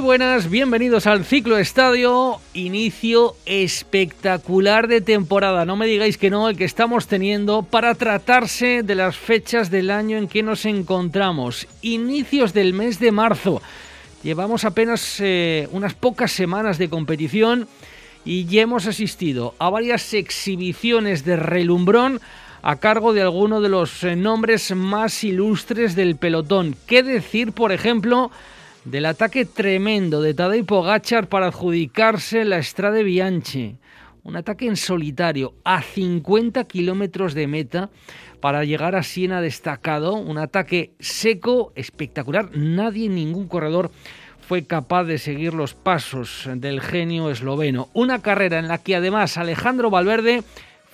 Buenas, bienvenidos al Ciclo Estadio, inicio espectacular de temporada, no me digáis que no, el que estamos teniendo para tratarse de las fechas del año en que nos encontramos, inicios del mes de marzo, llevamos apenas eh, unas pocas semanas de competición y ya hemos asistido a varias exhibiciones de relumbrón a cargo de alguno de los eh, nombres más ilustres del pelotón. ¿Qué decir, por ejemplo, del ataque tremendo de Tadej Pogachar para adjudicarse la Strade Bianchi. Un ataque en solitario a 50 kilómetros de meta para llegar a Siena destacado. Un ataque seco, espectacular. Nadie, ningún corredor fue capaz de seguir los pasos del genio esloveno. Una carrera en la que además Alejandro Valverde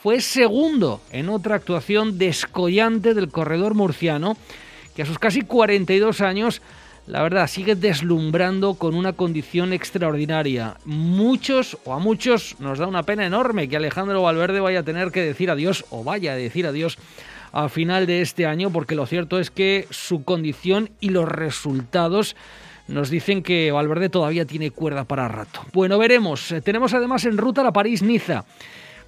fue segundo en otra actuación descollante del corredor murciano, que a sus casi 42 años la verdad, sigue deslumbrando con una condición extraordinaria. Muchos, o a muchos, nos da una pena enorme que Alejandro Valverde vaya a tener que decir adiós, o vaya a decir adiós a final de este año, porque lo cierto es que su condición y los resultados nos dicen que Valverde todavía tiene cuerda para rato. Bueno, veremos. Tenemos además en ruta la París-Niza,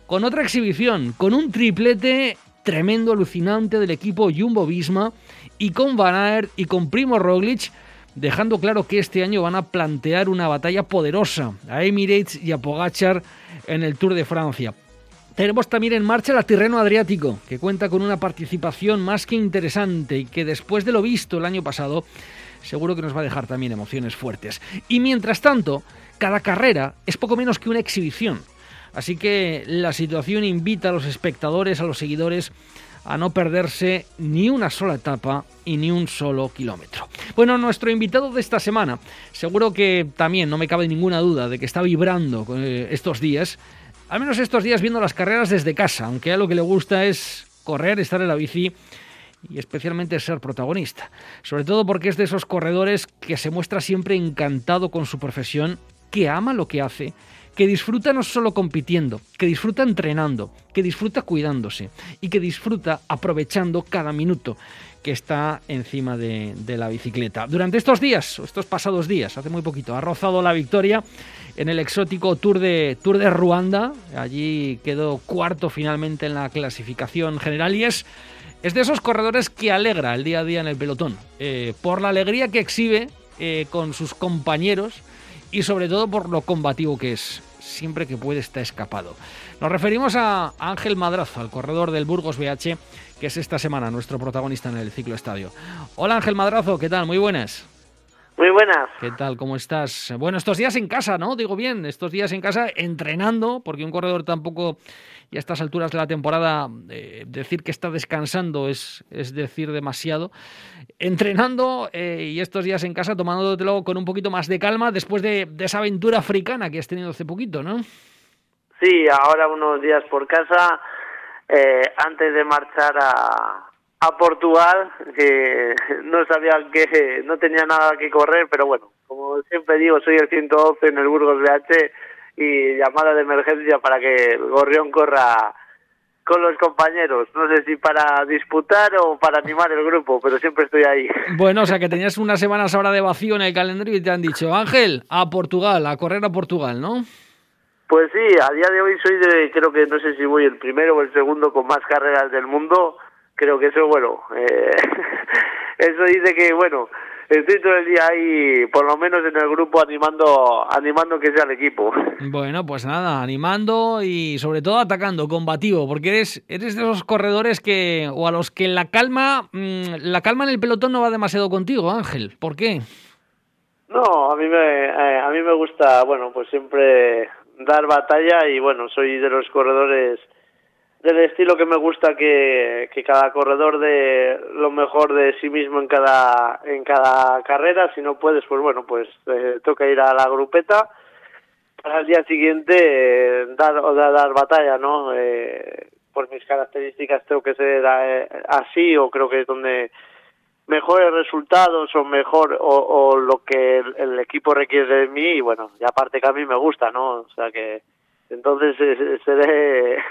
con otra exhibición, con un triplete tremendo, alucinante del equipo Jumbo-Visma, y con Van Aert y con Primo Roglic, dejando claro que este año van a plantear una batalla poderosa a Emirates y a Pogachar en el Tour de Francia. Tenemos también en marcha la Tirreno Adriático, que cuenta con una participación más que interesante y que después de lo visto el año pasado, seguro que nos va a dejar también emociones fuertes. Y mientras tanto, cada carrera es poco menos que una exhibición. Así que la situación invita a los espectadores, a los seguidores, a no perderse ni una sola etapa y ni un solo kilómetro. Bueno, nuestro invitado de esta semana, seguro que también no me cabe ninguna duda de que está vibrando eh, estos días, al menos estos días viendo las carreras desde casa, aunque a lo que le gusta es correr, estar en la bici y especialmente ser protagonista. Sobre todo porque es de esos corredores que se muestra siempre encantado con su profesión, que ama lo que hace que disfruta no solo compitiendo, que disfruta entrenando, que disfruta cuidándose y que disfruta aprovechando cada minuto que está encima de, la bicicleta. Durante estos días, estos pasados días, hace muy poquito, ha rozado la victoria en el exótico Tour de, Tour de Ruanda. Allí quedó cuarto finalmente en la clasificación general y es, es de esos corredores que alegra el día a día en el pelotón, eh, por la alegría que exhibe eh, con sus compañeros y sobre todo por lo combativo que es siempre que puede está escapado. Nos referimos a Ángel Madrazo, al corredor del Burgos BH, que es esta semana nuestro protagonista en el ciclo estadio. Hola Ángel Madrazo, ¿qué tal? Muy buenas. Muy buenas. ¿Qué tal? ¿Cómo estás? Bueno, estos días en casa, ¿no? Digo bien, estos días en casa entrenando, porque un corredor tampoco, y a estas alturas de la temporada, eh, decir que está descansando es, es decir demasiado. Entrenando eh, y estos días en casa tomándotelo con un poquito más de calma después de, esa aventura africana que has tenido hace poquito, ¿no? Sí, ahora unos días por casa, eh, antes de marchar a, a Portugal, que no sabía que no tenía nada que correr, pero bueno, como siempre digo, soy el 112 en el Burgos BH y llamada de emergencia para que el Gorrión corra con los compañeros. No sé si para disputar o para animar el grupo, pero siempre estoy ahí. Bueno, o sea que tenías unas semanas ahora de vacío en el calendario y te han dicho, Ángel, a Portugal, a correr a Portugal, ¿no? Pues sí, a día de hoy soy de, creo que no sé si voy el primero o el segundo con más carreras del mundo creo que eso, bueno, eh, eso dice que, bueno, estoy todo el día ahí, por lo menos en el grupo, animando, animando que sea el equipo. Bueno, pues nada, animando y sobre todo atacando, combativo, porque eres, eres de esos corredores que, o a los que la calma, mm, la calma en el pelotón no va demasiado contigo, Ángel. ¿Por qué? No, a mí me, eh, a mí me gusta, bueno, pues siempre dar batalla y bueno, soy de los corredores del estilo que me gusta que, que cada corredor de lo mejor de sí mismo en cada en cada carrera. Si no puedes pues bueno pues eh, toca ir a la grupeta. Para el día siguiente eh, dar o dar, batalla no eh, por mis características tengo que ser eh, así o creo que es donde mejores resultados o mejor o, lo que el, equipo requiere de mí. Y bueno y aparte que a mí me gusta no o sea que entonces seré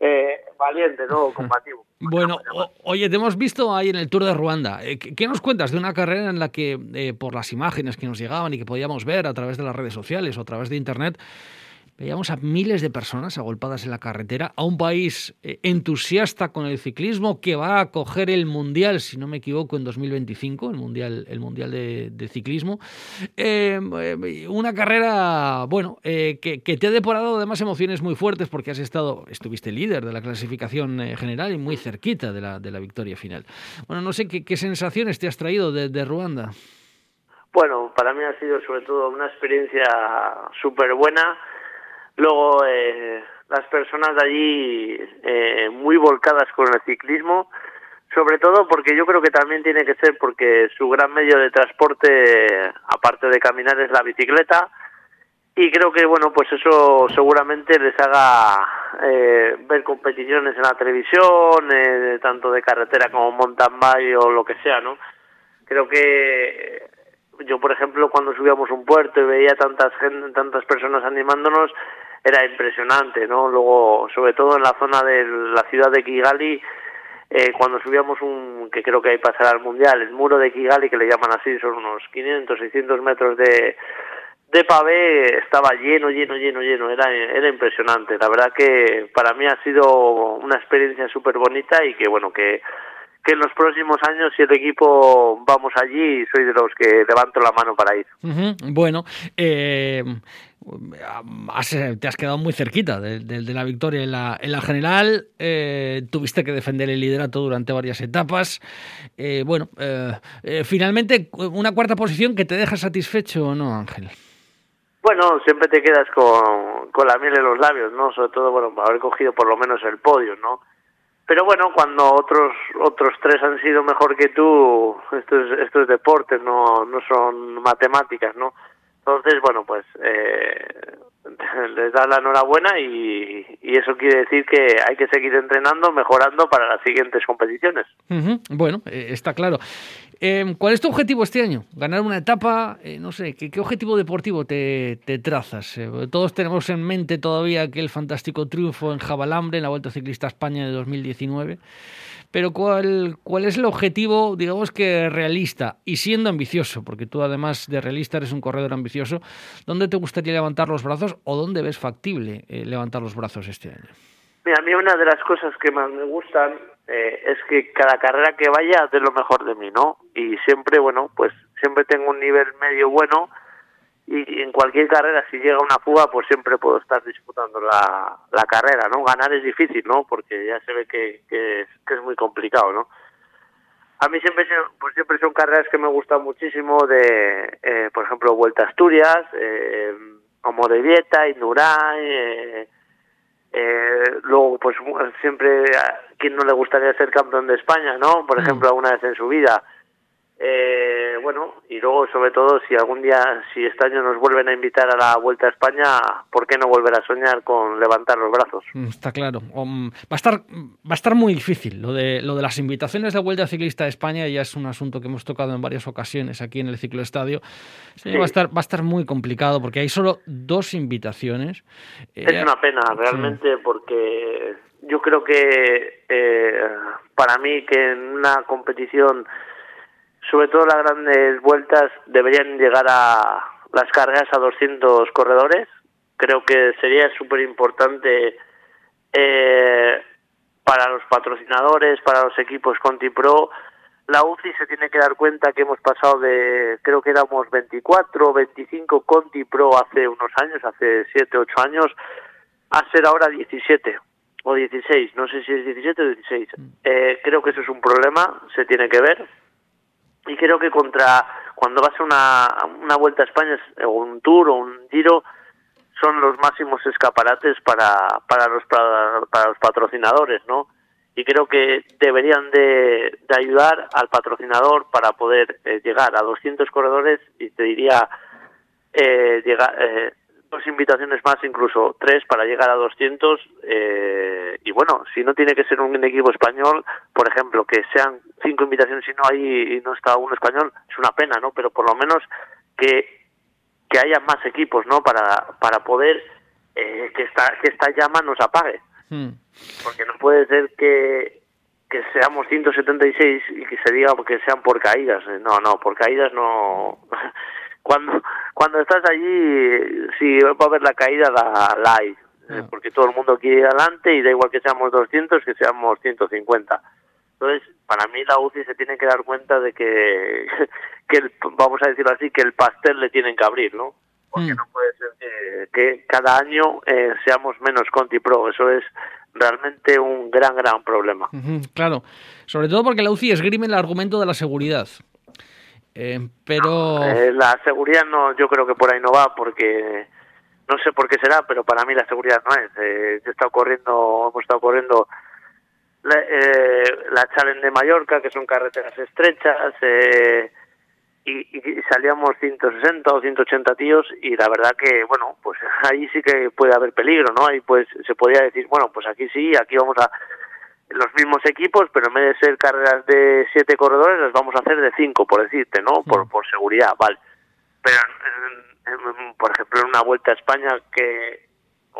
eh, valiente no combativo. Bueno oye te hemos visto ahí en el Tour de Ruanda. Eh, ¿qué, nos cuentas de una carrera en la que eh, por las imágenes que nos llegaban y que podíamos ver a través de las redes sociales o a través de internet Veíamos a miles de personas agolpadas en la carretera, a un país eh, entusiasta con el ciclismo que va a coger el Mundial, si no me equivoco, en 2025, el Mundial, el mundial de, Ciclismo. Em, eh, una carrera, bueno, eh, que, te ha deporado además emociones muy fuertes porque has estado, estuviste líder de la clasificación general y muy cerquita de la, de la victoria final. Bueno, no sé qué, sensaciones te has traído de, de Ruanda. Bueno, para mí ha sido sobre todo una experiencia súper buena Luego, eh, las personas de allí eh, muy volcadas con el ciclismo, sobre todo porque yo creo que también tiene que ser porque su gran medio de transporte, aparte de caminar, es la bicicleta. Y creo que, bueno, pues eso seguramente les haga eh, ver competiciones en la televisión, eh, tanto de carretera como mountain bike o lo que sea, ¿no? Creo que yo, por ejemplo, cuando subíamos un puerto y veía tantas tantas personas animándonos, era impresionante, ¿no? Luego, sobre todo en la zona de la ciudad de Kigali, eh, cuando subíamos un, que creo que ahí pasará al mundial, el muro de Kigali, que le llaman así, son unos 500, 600 metros de, de pavé, estaba lleno, lleno, lleno, lleno, era, era impresionante. La verdad que para mí ha sido una experiencia súper bonita y que, bueno, que que en los próximos años, si el equipo vamos allí, soy de los que levanto la mano para ir. Bueno, eh, te has quedado muy cerquita de, la victoria en la, en la general. Eh, tuviste que defender el liderato durante varias etapas. Eh, bueno, finalmente, una cuarta posición que te deja satisfecho o no, Ángel. Bueno, siempre te quedas con, con la miel en los labios, ¿no? Sobre todo, bueno, haber cogido por lo menos el podio, ¿no? pero bueno cuando otros otros tres han sido mejor que tú esto es esto es deporte no no son matemáticas no entonces bueno pues eh, les da la enhorabuena y, eso quiere decir que hay que seguir entrenando mejorando para las siguientes competiciones. Bueno eh, está claro eh, ¿Cuál es tu objetivo este año? ¿Ganar una etapa? Eh, no sé, ¿qué, objetivo deportivo te, trazas? Eh, todos tenemos en mente todavía aquel fantástico triunfo en Jabalambre, en la Vuelta Ciclista España de 2019. Pero ¿cuál, ¿cuál es el objetivo, digamos que realista y siendo ambicioso? Porque tú además de realista eres un corredor ambicioso. ¿Dónde te gustaría levantar los brazos o dónde ves factible levantar los brazos este año? Mira, a mí una de las cosas que más me gustan eh, es que cada carrera que vaya de lo mejor de mí, ¿no? Y siempre, bueno, pues siempre tengo un nivel medio bueno y en cualquier carrera, si llega una fuga, pues siempre puedo estar disputando la, la carrera, ¿no? Ganar es difícil, ¿no? Porque ya se ve que, que, es, muy complicado, ¿no? A mí siempre, pues siempre son carreras que me gustan muchísimo de, eh, por ejemplo, Vuelta a Asturias, eh, como de Vieta, Indurain, eh, eh, luego, pues siempre, a quien no le gustaría ser campeón de España, ¿no? Por mm. ejemplo, alguna vez en su vida. Eh, bueno, y luego, sobre todo, si algún día, si este año nos vuelven a invitar a la Vuelta a España, ¿por qué no volver a soñar con levantar los brazos? Mm, está claro. Um, va a estar, va a estar muy difícil. Lo de, lo de las invitaciones de Vuelta Ciclista a España ya es un asunto que hemos tocado en varias ocasiones aquí en el Ciclo Estadio. Va, a estar, va a estar muy complicado porque hay solo dos invitaciones. Es eh, una pena, realmente, porque yo creo que eh, para mí que en una competición sobre todo las grandes vueltas deberían llegar a las cargas a 200 corredores. Creo que sería súper importante eh, para los patrocinadores, para los equipos Conti Pro. La UCI se tiene que dar cuenta que hemos pasado de, creo que éramos 24 o 25 Conti Pro hace unos años, hace 7, 8 años, a ser ahora 17 o 16, no sé si es 17 o 16. Mm. Eh, creo que eso es un problema, se tiene que ver y creo que contra cuando vas a una, una vuelta a España o un tour o un giro son los máximos escaparates para, para, los, para, los patrocinadores, ¿no? Y creo que deberían de, de ayudar al patrocinador para poder eh, llegar a 200 corredores y te diría eh, llegar, eh, dos invitaciones más, incluso tres para llegar a 200. Eh, y bueno, si no tiene que ser un equipo español, por ejemplo, que sean cinco invitaciones y no hay y no está un español, es una pena, ¿no? Pero por lo menos que, que haya más equipos, ¿no? Para, para poder eh, que, esta, que esta llama nos apague. Hmm. Porque no puede ser que, que seamos 176 y que se diga que sean por caídas. No, no, por caídas no. cuando cuando estás allí, si va a haber la caída, la, la hay. Eh, porque todo el mundo quiere ir adelante y da igual que seamos 200 que seamos 150. Entonces, para mí la UCI se tiene que dar cuenta de que, que vamos a decirlo así, que el pastel le tienen que abrir, ¿no? Porque mm. no puede ser que, cada año eh, seamos menos Conti Pro. Eso es realmente un gran, gran problema. claro, sobre todo porque la UCI esgrime el argumento de la seguridad. Eh, pero eh, la seguridad no, yo creo que por ahí no va porque no sé por qué será, pero para mí la seguridad no es. Eh, yo he estado corriendo, hemos estado corriendo la, eh, la Challenge de Mallorca, que son carreteras estrechas, eh, y, y, salíamos 160 o 180 tíos, y la verdad que, bueno, pues ahí sí que puede haber peligro, ¿no? Ahí pues se podría decir, bueno, pues aquí sí, aquí vamos a los mismos equipos, pero en vez de ser carreras de siete corredores, las vamos a hacer de cinco, por decirte, ¿no? Por, por seguridad, vale. Pero, por ejemplo, en una vuelta a España que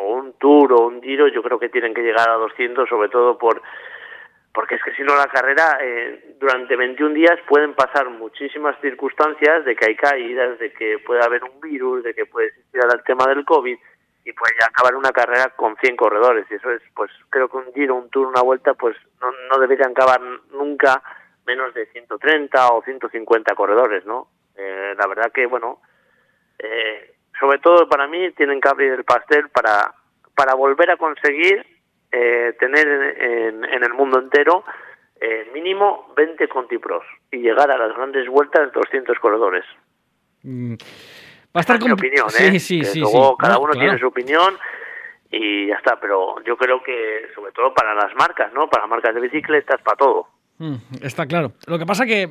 o un tour o un giro, yo creo que tienen que llegar a 200, sobre todo por porque es que si no la carrera eh, durante 21 días pueden pasar muchísimas circunstancias de que hay caídas, de que puede haber un virus, de que puede existir el tema del COVID y pues ya acabar una carrera con 100 corredores y eso es pues creo que un giro, un tour, una vuelta pues no, no deberían acabar nunca menos de 130 o 150 corredores, ¿no? Eh, la verdad que bueno, eh, sobre todo para mí tienen que abrir el pastel para para volver a conseguir eh, tener en, en, el mundo entero eh, mínimo 20 Contipros y llegar a las grandes vueltas 200 corredores. Mm. Va a estar mi opinión, ¿eh? Sí, sí, Luego cada uno tiene su opinión y ya está, pero yo creo que sobre todo para las marcas, ¿no? Para marcas de bicicletas, para todo. Mm, está claro. Lo que pasa que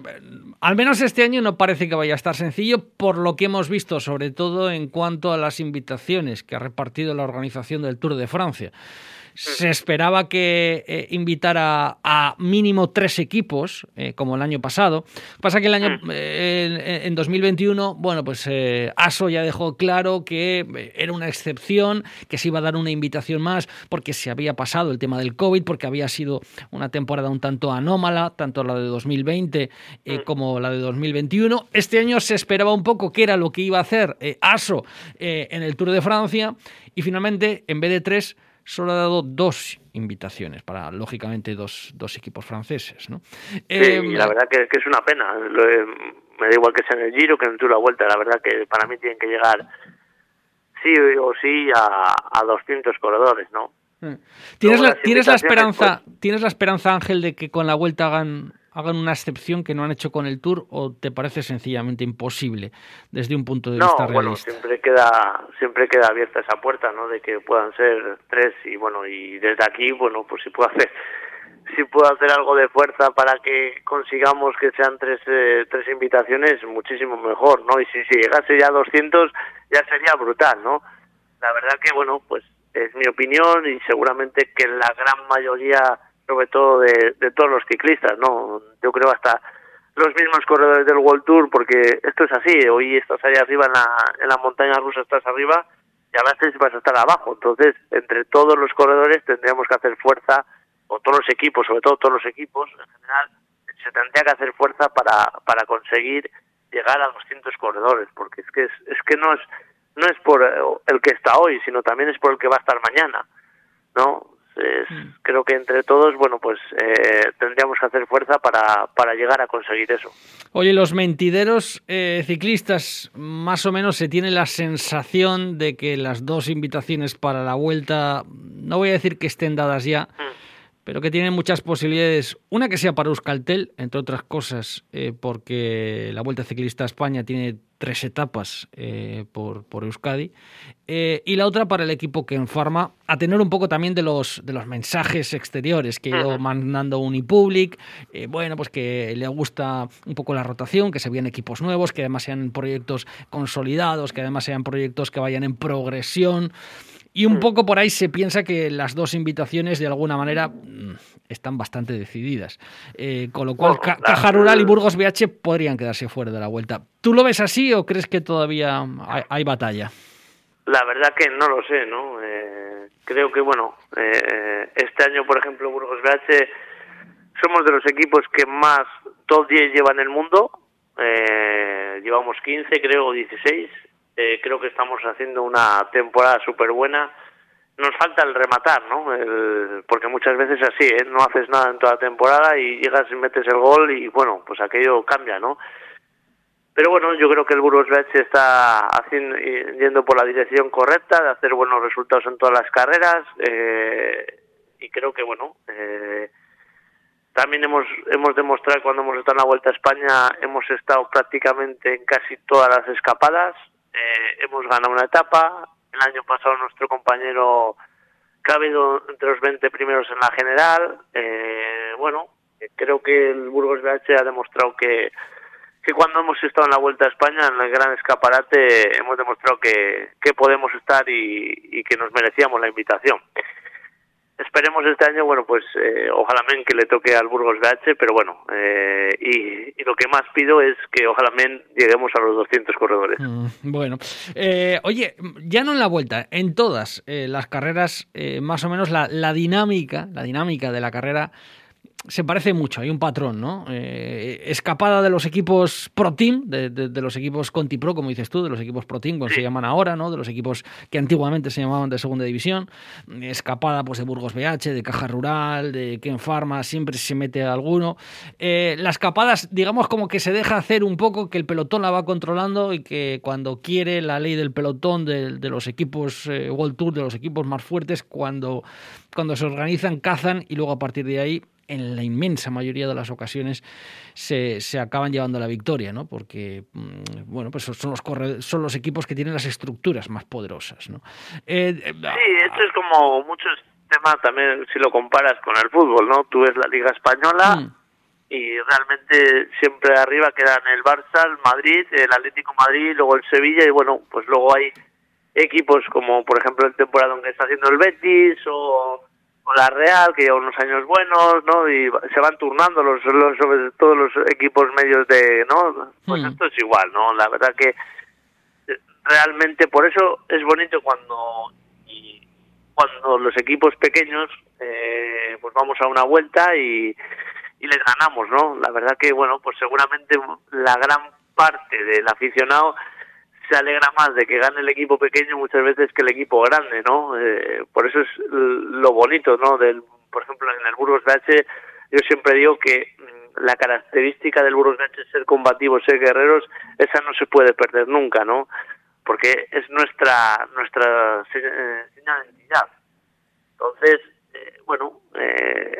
al menos este año no parece que vaya a estar sencillo por lo que hemos visto, sobre todo en cuanto a las invitaciones que ha repartido la organización del Tour de Francia se esperaba que eh, invitara a mínimo tres equipos, eh, como el año pasado. Pasa que el año mm. eh, en 2021, bueno, pues ASO ya dejó claro que era una excepción, que se iba a dar una invitación más, porque se había pasado el tema del COVID, porque había sido una temporada un tanto anómala, tanto la de 2020 mm. como la de 2021. Este año se esperaba un poco qué era lo que iba a hacer ASO en el Tour de Francia, y finalmente, en vez de tres, solo ha dado dos invitaciones para, lógicamente, dos, dos equipos franceses. ¿no? Sí, eh, la verdad que, es una pena. me da igual que sea en el Giro que en el Tour la Vuelta. La verdad que para mí tienen que llegar sí o sí a, a 200 corredores, ¿no? Eh. ¿Tienes, la, ¿tienes la esperanza, pues ¿Tienes la esperanza, Ángel, de que con la Vuelta hagan hagan una excepción que no han hecho con el Tour o te parece sencillamente imposible desde un punto de vista realista? bueno, siempre queda siempre queda abierta esa puerta, ¿no? De que puedan ser tres y bueno y desde aquí, bueno, pues si puedo hacer si puedo hacer algo de fuerza para que consigamos que sean tres eh, tres invitaciones, muchísimo mejor, ¿no? Y si, si llegase ya a 200 ya sería brutal, ¿no? La verdad que bueno, pues es mi opinión y seguramente que la gran mayoría sobre todo de, todos los ciclistas, ¿no? Yo creo hasta los mismos corredores del World Tour, porque esto es así, hoy estás ahí arriba en la, en la montaña rusa, estás arriba y a veces vas a estar abajo, entonces entre todos los corredores tendríamos que hacer fuerza, o todos los equipos, sobre todo todos los equipos en general, se tendría que hacer fuerza para, para conseguir llegar a 200 corredores, porque es que es, es que no es no es por el que está hoy, sino también es por el que va a estar mañana, ¿no? Mm. creo que entre todos, bueno, pues eh, tendríamos que hacer fuerza para, para, llegar a conseguir eso. Oye, los mentideros eh, ciclistas, más o menos se tiene la sensación de que las dos invitaciones para la vuelta, no voy a decir que estén dadas ya, mm. pero que tienen muchas posibilidades. Una que sea para Euskaltel, entre otras cosas, eh, porque la Vuelta Ciclista a España tiene tres etapas eh, por, por, Euskadi, eh, y la otra para el equipo que en Pharma, a tener un poco también de los, de los mensajes exteriores que ha ido mandando Unipublic, eh, bueno, pues que le gusta un poco la rotación, que se vean equipos nuevos, que además sean proyectos consolidados, que además sean proyectos que vayan en progresión. Y un poco por ahí se piensa que las dos invitaciones de alguna manera mm, están bastante decididas. Eh, con lo cual, Caja Rural y Burgos BH podrían quedarse fuera de la vuelta. ¿Tú lo ves así o crees que todavía hay, batalla? La verdad que no lo sé, ¿no? Eh, creo que, bueno, eh, este año, por ejemplo, Burgos BH somos de los equipos que más top 10 llevan en el mundo. llevamos 15, creo, 16 eh, creo que estamos haciendo una temporada súper buena. Nos falta el rematar, ¿no? porque muchas veces así, ¿eh? No haces nada en toda la temporada y llegas y metes el gol y bueno, pues aquello cambia, ¿no? Pero bueno, yo creo que el Burgos BH está haciendo, yendo por la dirección correcta de hacer buenos resultados en todas las carreras eh, y creo que bueno, eh, también hemos, hemos demostrado cuando hemos estado en la Vuelta a España, hemos estado prácticamente en casi todas las escapadas, eh, hemos ganado una etapa. El año pasado nuestro compañero habido entre los 20 primeros en la general. Eh, bueno, creo que el Burgos BH ha demostrado que, que cuando hemos estado en la Vuelta a España, en el gran escaparate, hemos demostrado que, que podemos estar y que nos merecíamos la invitación esperemos este año, bueno, pues eh, ojalá que le toque al Burgos BH, pero bueno, eh, y, lo que más pido es que ojalá lleguemos a los 200 corredores. Mm, bueno, eh, oye, ya no en la vuelta, en todas las carreras, más o menos la, la dinámica, la dinámica de la carrera se parece mucho, hay un patrón, ¿no? Eh, escapada de los equipos Pro Team, de, los equipos Conti Pro, como dices tú, de los equipos Pro Team, como se llaman ahora, ¿no? De los equipos que antiguamente se llamaban de segunda división. Escapada, pues, de Burgos BH, de Caja Rural, de Ken Pharma, siempre se mete alguno. Eh, las escapadas, digamos, como que se deja hacer un poco, que el pelotón la va controlando y que cuando quiere la ley del pelotón de, los equipos eh, World Tour, de los equipos más fuertes, cuando, cuando se organizan, cazan y luego a partir de ahí en la inmensa mayoría de las ocasiones se, se acaban llevando la victoria, ¿no? Porque, mm, bueno, pues son los, son los equipos que tienen las estructuras más poderosas, ¿no? Eh, eh, sí, esto es como muchos temas también si lo comparas con el fútbol, ¿no? Tú ves la Liga Española mm. y realmente siempre arriba quedan el Barça, el Madrid, el Atlético Madrid, luego el Sevilla y bueno, pues luego hay equipos como por ejemplo el temporada que está haciendo el Betis o la Real, que lleva unos años buenos, ¿no? Y se van turnando los, los sobre todos los equipos medios de, ¿no? Pues hmm. esto es igual, ¿no? La verdad que eh, realmente por eso es bonito cuando y cuando los equipos pequeños eh, pues vamos a una vuelta y, y les ganamos, ¿no? La verdad que bueno, pues seguramente la gran parte del aficionado se alegra más de que gane el equipo pequeño muchas veces que el equipo grande, ¿no? Eh, por eso es lo bonito, ¿no? Del, por ejemplo, en el Burgos BH yo siempre digo que mm, la característica del Burgos BH es ser combativos, ser guerreros, esa no se puede perder nunca, ¿no? Porque es nuestra nuestra eh, identidad. Entonces, eh, bueno, eh,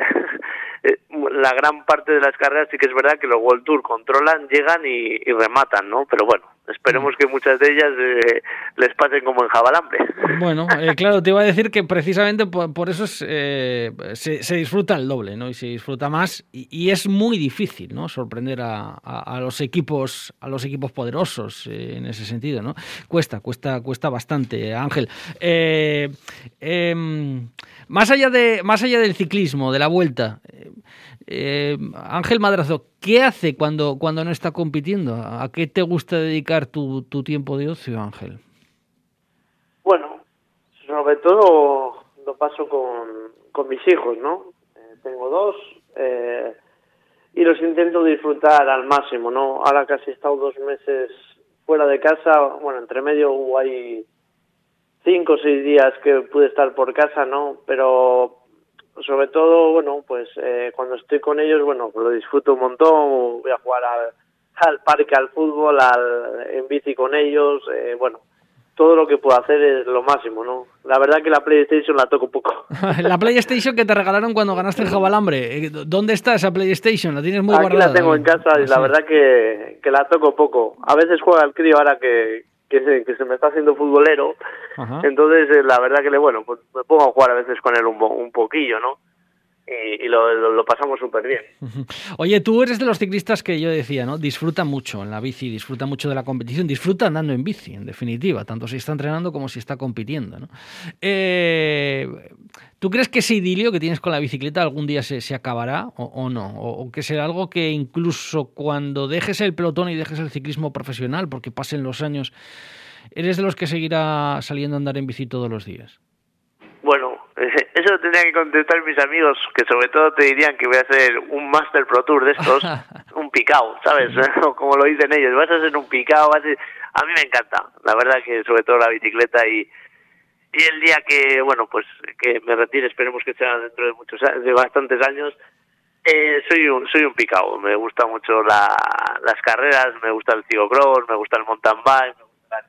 la gran parte de las carreras sí que es verdad que los World Tour controlan, llegan y, rematan, ¿no? Pero bueno, esperemos que muchas de ellas eh, les pasen como en jabalambre. Bueno, eh, claro, te iba a decir que precisamente por, eso eh, se, disfruta el doble, ¿no? Y se disfruta más y, es muy difícil, ¿no? Sorprender a, los equipos, a los equipos poderosos en ese sentido, ¿no? Cuesta, cuesta, cuesta bastante, Ángel. Em, más allá de, más allá del ciclismo, de la vuelta. Eh, Ángel Madrazo, ¿qué hace cuando, cuando no está compitiendo? ¿A qué te gusta dedicar tu, tu tiempo de ocio, Ángel? Bueno, sobre todo lo paso con, con mis hijos, ¿no? Eh, tengo dos eh, y los intento disfrutar al máximo, ¿no? Ahora casi he estado dos meses fuera de casa, bueno, entre medio hubo ahí cinco o seis días que pude estar por casa, ¿no? Pero sobre todo, bueno, pues eh, cuando estoy con ellos, bueno, pues lo disfruto un montón, voy a jugar al, al parque, al fútbol, al, en bici con ellos, eh, bueno, todo lo que puedo hacer es lo máximo, ¿no? La verdad que la PlayStation la toco poco. la PlayStation que te regalaron cuando ganaste el Jabalambre, eh, ¿dónde está esa PlayStation? ¿La tienes muy Aquí guardada? la tengo en casa y la verdad que, que la toco poco. A veces juega el crío ahora que, que, se, que se me está haciendo futbolero, entonces eh, la verdad que le, bueno, pues me pongo a jugar a veces con él un, un poquillo, ¿no? Y, lo, lo, pasamos súper bien. Oye, tú eres de los ciclistas que yo decía, ¿no? Disfruta mucho en la bici, disfruta mucho de la competición, disfruta andando en bici, en definitiva, tanto si está entrenando como si está compitiendo, ¿no? Eh, ¿Tú crees que ese idilio que tienes con la bicicleta algún día se, se acabará o, no? O, que será algo que incluso cuando dejes el pelotón y dejes el ciclismo profesional, porque pasen los años, eres de los que seguirá saliendo a andar en bici todos los días? Bueno, eso lo tendrían que contestar mis amigos, que sobre todo te dirían que voy a hacer un Master Pro Tour de estos, un picao, ¿sabes? Como lo dicen ellos, vas a hacer un picao, a... a mí me encanta, la verdad que sobre todo la bicicleta y y el día que, bueno, pues que me retire, esperemos que sea dentro de muchos de bastantes años, eh, soy un soy un picao, me gusta mucho la, las carreras, me gusta el ciclocross, me gusta el mountain bike, me gustan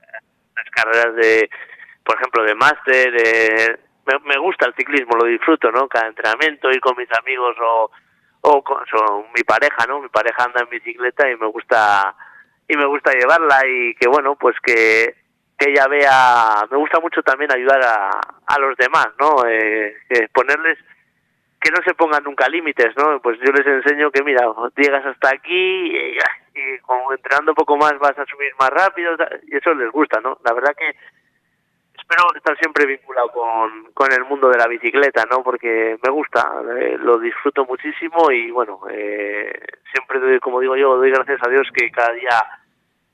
las carreras de, por ejemplo, de máster, eh, me, gusta el ciclismo, lo disfruto, ¿no? Cada entrenamiento, ir con mis amigos o, o con mi pareja, ¿no? Mi pareja anda en bicicleta y me gusta y me gusta llevarla y que bueno, pues que que ella vea, me gusta mucho también ayudar a, a los demás, ¿no? Eh, ponerles que no se pongan nunca límites, ¿no? Pues yo les enseño que mira, llegas hasta aquí y, entrenando un poco más vas a subir más rápido y eso les gusta, ¿no? La verdad que espero estar siempre vinculado con, con el mundo de la bicicleta, ¿no? Porque me gusta, eh, lo disfruto muchísimo y bueno, eh, siempre doy, como digo yo, doy gracias a Dios que cada día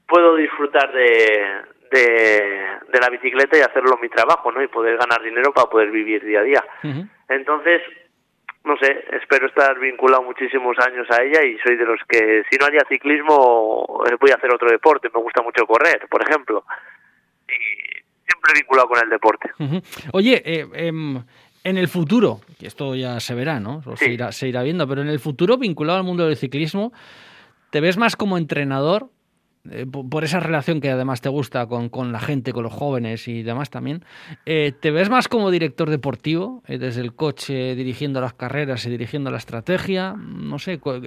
puedo disfrutar de, de, de la bicicleta y hacerlo mi trabajo, ¿no? Y poder ganar dinero para poder vivir día a día. Entonces, no sé, espero estar vinculado muchísimos años a ella y soy de los que, si no haría ciclismo, eh, voy a hacer otro deporte. Me gusta mucho correr, por ejemplo. Siempre vinculado con el deporte. Oye, eh, em, en el futuro, que esto ya se verá, ¿no? se, irá, se irá viendo, pero en el futuro, vinculado al mundo del ciclismo, ¿te ves más como entrenador? Eh, por esa relación que además te gusta con, con, la gente, con los jóvenes y demás también, eh, ¿te ves más como director deportivo, desde el coche dirigiendo las carreras y dirigiendo la estrategia? No sé, ¿cuál,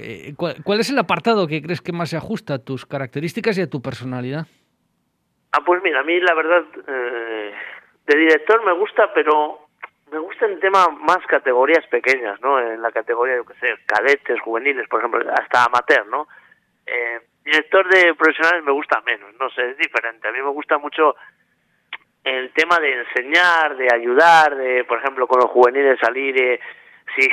es el apartado que crees que más se ajusta a tus características y a tu personalidad? Ah, pues mira, a mí la verdad, eh, de director me gusta, pero me gusta en tema más categorías pequeñas, ¿no? En la categoría, yo qué sé, cadetes, juveniles, por ejemplo, hasta amateur, ¿no? Eh, director de profesionales me gusta menos, no sé, es diferente. A mí me gusta mucho el tema de enseñar, de ayudar, de, por ejemplo, con los juveniles salir, eh, si,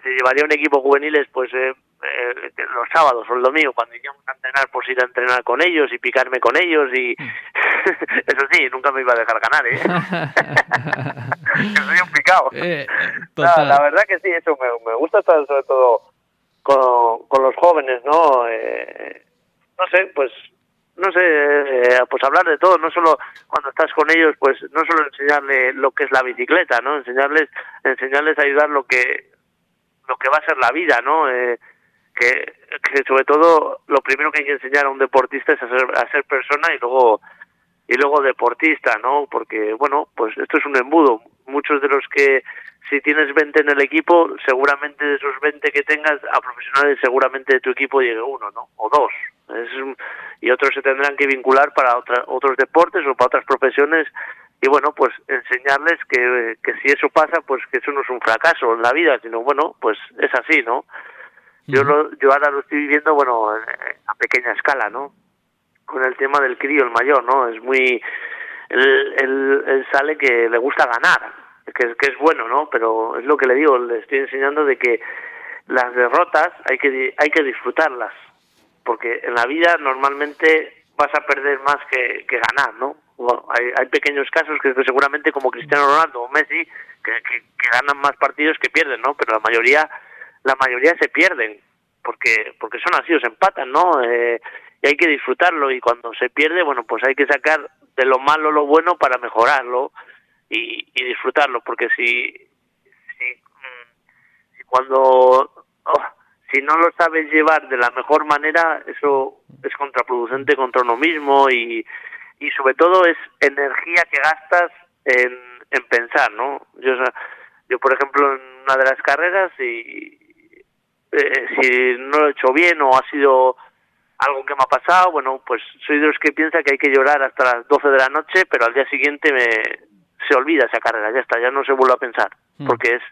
te llevaría un equipo juveniles, pues eh, eh, los sábados o el domingo, cuando íbamos a entrenar, pues ir a entrenar con ellos y picarme con ellos y eso sí, nunca me iba a dejar ganar, ¿eh? soy un picado. la verdad que sí, eso me, me gusta estar sobre todo con, con los jóvenes, ¿no? Eh, no sé, pues no sé, eh, pues hablar de todo, no solo cuando estás con ellos, pues no solo enseñarle lo que es la bicicleta, ¿no? Enseñarles, enseñarles a ayudar lo que lo que va a ser la vida, ¿no? Eh, que, sobre todo lo primero que hay que enseñar a un deportista es a ser, a ser persona y luego y luego deportista, ¿no? Porque bueno, pues esto es un embudo. Muchos de los que si tienes 20 en el equipo, seguramente de esos 20 que tengas a profesionales, seguramente de tu equipo llegue uno, ¿no? O dos. y otros se tendrán que vincular para otros deportes o para otras profesiones y bueno, pues enseñarles que, que si eso pasa, pues que eso no es un fracaso en la vida, sino bueno, pues es así, ¿no? Yo, lo, yo ahora lo estoy viviendo, bueno, a pequeña escala, ¿no? Con el tema del crío, el mayor, ¿no? Es muy... Él, él sale que le gusta ganar, que, que es bueno, ¿no? Pero es lo que le digo, le estoy enseñando de que las derrotas hay que, hay que disfrutarlas, porque en la vida normalmente vas a perder más que, que ganar, ¿no? hay, hay pequeños casos que seguramente como Cristiano Ronaldo o Messi que, que, ganan más partidos que pierden, ¿no? Pero la mayoría la mayoría se pierden porque porque son así, se empatan, ¿no? Eh, y hay que disfrutarlo y cuando se pierde, bueno, pues hay que sacar de lo malo lo bueno para mejorarlo y, disfrutarlo, porque si, si, mm, cuando oh, si no lo sabes llevar de la mejor manera, eso es contraproducente contra uno mismo y, y sobre todo es energía que gastas en, en pensar, ¿no? Yo, yo, por ejemplo, en una de las carreras, y, eh, si no lo he hecho bien o ha sido algo que me ha pasado, bueno, pues soy de los que piensa que hay que llorar hasta las 12 de la noche, pero al día siguiente me, se olvida esa carrera, ya está, ya no se vuelve a pensar, mm. porque es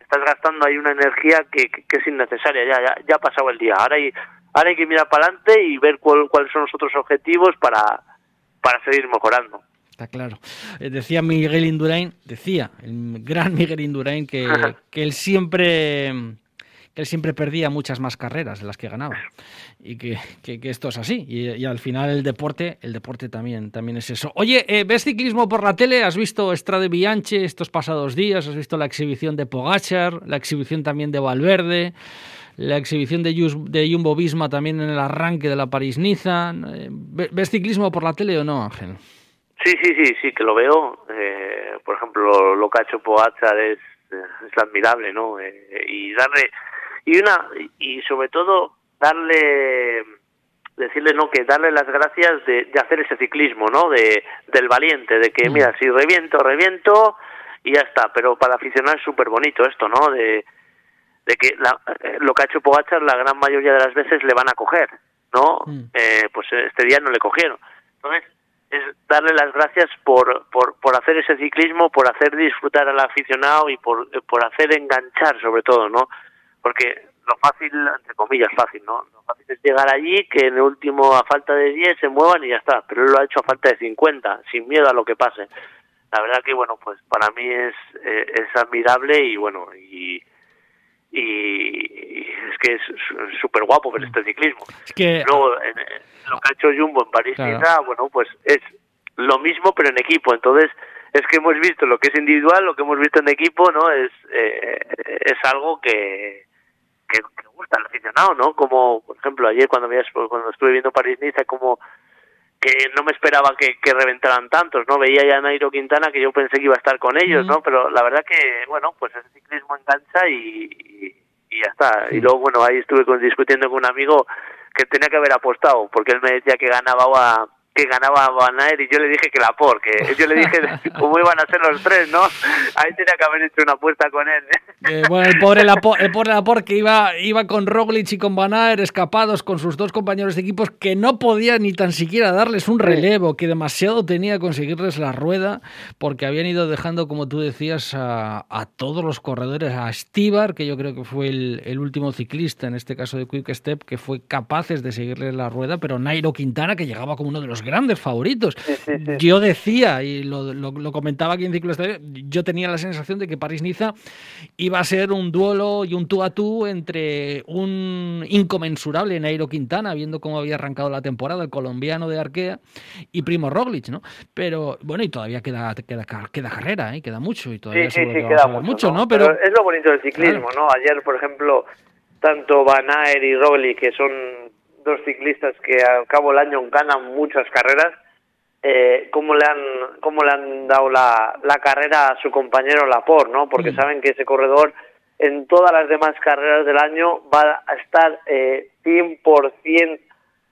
estás gastando ahí una energía que, que, es innecesaria, ya, ya, ya ha pasado el día, ahora hay, ahora hay que mirar para adelante y ver cuál, cuáles son los otros objetivos para, para seguir mejorando. Está claro. Eh, decía Miguel Indurain, decía el gran Miguel Indurain que, que él siempre que él siempre perdía muchas más carreras de las que ganaba. Y que, esto es así. Y, al final el deporte el deporte también también es eso. Oye eh, ves ciclismo por la tele has visto Estrade Bianche estos pasados días has visto la exhibición de Pogachar la exhibición también de Valverde la exhibición de, Jumbo Visma también en el arranque de la París Niza eh, ves ciclismo por la tele o no Ángel sí sí sí sí que lo veo. Eh, por ejemplo lo que ha hecho Pogachar es es admirable, ¿no? y darle y una y sobre todo darle decirle no que darle las gracias de, de hacer ese ciclismo no de del valiente de que mm. mira si reviento reviento y ya está pero para aficionar es súper bonito esto no de de que la, eh, lo que ha hecho Pogachar la gran mayoría de las veces le van a coger no mm. eh, pues este día no le cogieron entonces es darle las gracias por, por, por hacer ese ciclismo, por hacer disfrutar al aficionado y por, por hacer enganchar sobre todo, ¿no? Porque lo fácil, entre comillas, fácil, ¿no? Lo fácil es llegar allí, que en el último, a falta de 10, se muevan y ya está. Pero él lo ha hecho a falta de 50, sin miedo a lo que pase. La verdad que, bueno, pues para mí es, eh, es admirable y, bueno, y, y, es que es súper guapo ver este ciclismo. Es que... Luego, lo que ha hecho Jumbo en París, bueno, pues es lo mismo, pero en equipo. Entonces, es que hemos visto lo que es individual, lo que hemos visto en equipo, ¿no? Es, eh, es algo que, que, gusta al aficionado, ¿no? Como, por ejemplo, ayer cuando, cuando estuve viendo París-Niza, como que no me esperaba que, que, reventaran tantos, ¿no? Veía ya a Nairo Quintana que yo pensé que iba a estar con ellos, ¿no? Pero la verdad que, bueno, pues el ciclismo engancha y, y, ya está. Y luego, bueno, ahí estuve discutiendo con un amigo que tenía que haber apostado, porque él me decía que ganaba a que ganaba Van y yo le dije que la por, que yo le dije cómo iban a ser los tres, ¿no? Ahí tenía que haber hecho una apuesta con él. ¿eh? bueno, el pobre Laporte, el pobre Laporte que iba, iba con Roglic y con Van escapados con sus dos compañeros de equipos que no podía ni tan siquiera darles un relevo, que demasiado tenía conseguirles la rueda porque habían ido dejando, como tú decías, a, a todos los corredores, a Stibar, que yo creo que fue el, el, último ciclista, en este caso de Quick Step, que fue capaces de seguirles la rueda, pero Nairo Quintana, que llegaba como uno de los grandes favoritos. Yo decía, y lo, comentaba aquí en Ciclo Estadio, yo tenía la sensación de que París-Niza iba a ser un duelo y un tú a tú entre un inconmensurable Nairo Quintana, viendo cómo había arrancado la temporada, el colombiano de Arkea, y Primo Roglic, ¿no? Pero bueno, y todavía queda, queda, queda carrera, ¿eh? queda mucho, y todavía sí, queda mucho, ¿no? Pero... es lo bonito del ciclismo, ¿no? Ayer, por ejemplo, tanto Van Aert y Roglic, que son dos ciclistas que al cabo del año ganan muchas carreras, eh, cómo le han cómo le han dado la, la carrera a su compañero Laporte, ¿no? Porque mm. saben que ese corredor en todas las demás carreras del año va a estar eh, 100%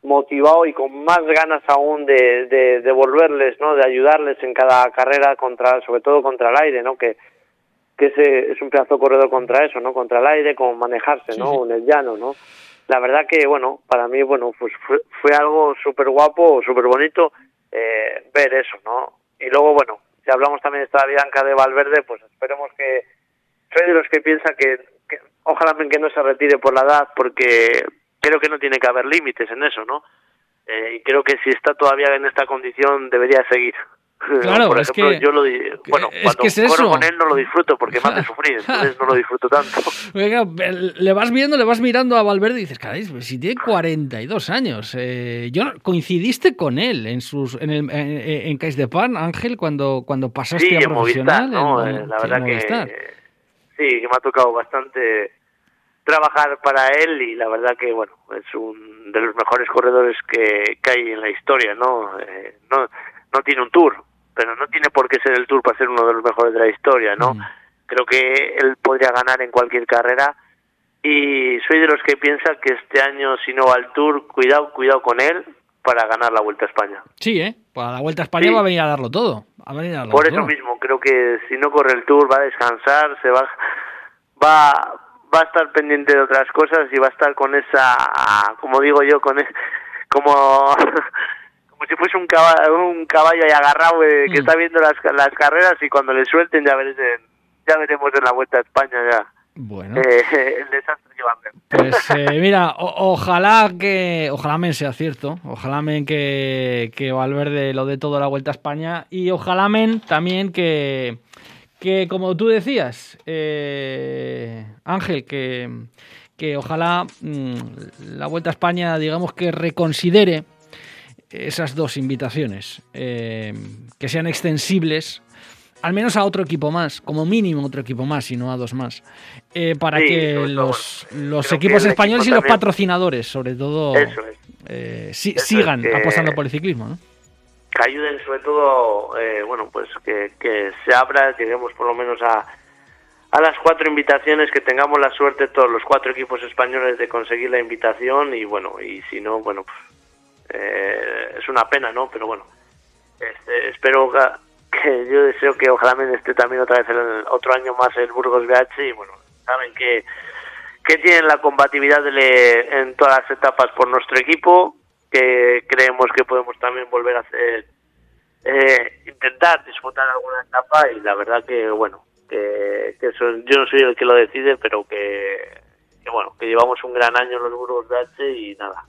motivado y con más ganas aún de, de, devolverles, ¿no? De ayudarles en cada carrera contra, sobre todo contra el aire, ¿no? Que que ese es un pedazo corredor contra eso, ¿no? Contra el aire, como manejarse, ¿no? En el llano, ¿no? La verdad que, bueno, para mí, bueno, pues fue, algo súper guapo, súper bonito eh, ver eso, ¿no? Y luego, bueno, si hablamos también de esta Bianca de Valverde, pues esperemos que... Soy de los que piensa que, que ojalá que no se retire por la edad, porque creo que no tiene que haber límites en eso, ¿no? Eh, y creo que si está todavía en esta condición debería seguir. Claro, Por ejemplo, yo lo bueno, cuando corro con él no lo disfruto porque me hace sufrir, entonces no lo disfruto tanto. le vas viendo, le vas mirando a Valverde y dices, caray, pues si tiene 42 años. Eh, yo coincidiste con él en sus en el en, Cais de Pan, Ángel, cuando cuando pasaste a profesional. no, eh, la verdad que sí, que me ha tocado bastante trabajar para él y la verdad que bueno, es un de los mejores corredores que, que hay en la historia, ¿no? Eh, no no tiene un tour, pero no tiene por qué ser el Tour para ser uno de los mejores de la historia, ¿no? Mm. Creo que él podría ganar en cualquier carrera y soy de los que piensa que este año si no va al Tour, cuidado, cuidado con él, para ganar la Vuelta a España. Sí, ¿eh? Para la Vuelta a España va a venir a darlo todo. Por eso mismo, creo que si no corre el Tour va a descansar, se va, va, va a estar pendiente de otras cosas y va a estar con esa, como digo yo, con como como si fuese un caballo, un caballo ahí agarrado eh, que mm. está viendo las, las carreras y cuando le suelten ya, veréis ya veremos en la Vuelta a España ya. Bueno. Eh, el desastre que va a Pues eh, mira, ojalá que, ojalá men sea cierto, ojalá men que, que Valverde lo de toda la Vuelta a España y ojalá men también que, que como tú decías, eh, Ángel, que, que ojalá mm, la Vuelta a España, digamos que reconsidere esas dos invitaciones, que sean extensibles al menos a otro equipo más, como mínimo otro equipo más y no a dos más, eh, para que los, los equipos españoles y los patrocinadores, sobre todo, eh, sigan apostando por el ciclismo. ¿no? Que ayuden sobre todo, eh, bueno, pues que, que se abra, que lleguemos por lo menos a, a las cuatro invitaciones, que tengamos la suerte todos los cuatro equipos españoles de conseguir la invitación y bueno, y si no, bueno, pues, es una pena, ¿no? Pero bueno, este, espero que yo deseo que ojalá me esté también otra vez el, otro año más el Burgos BH y bueno, saben que, que tienen la compatibilidad de en todas las etapas por nuestro equipo, que creemos que podemos también volver a hacer, eh, intentar disfrutar alguna etapa y la verdad que bueno, que, que yo no soy el que lo decide, pero que, que bueno, que llevamos un gran año en los Burgos BH y nada,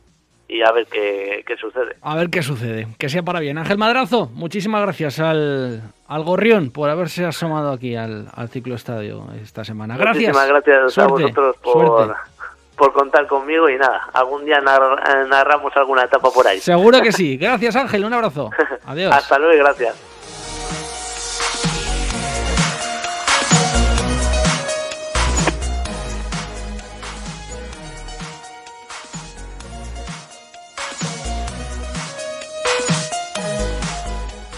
y a ver qué, sucede. A ver qué sucede, que sea para bien. Ángel Madrazo, muchísimas gracias al, al Gorrión por haberse asomado aquí al, al ciclo estadio esta semana. Gracias. Muchísimas gracias a vosotros por, por contar conmigo y nada, algún día narramos alguna etapa por ahí. Seguro que sí. Gracias Ángel, un abrazo. Adiós. Hasta luego y gracias.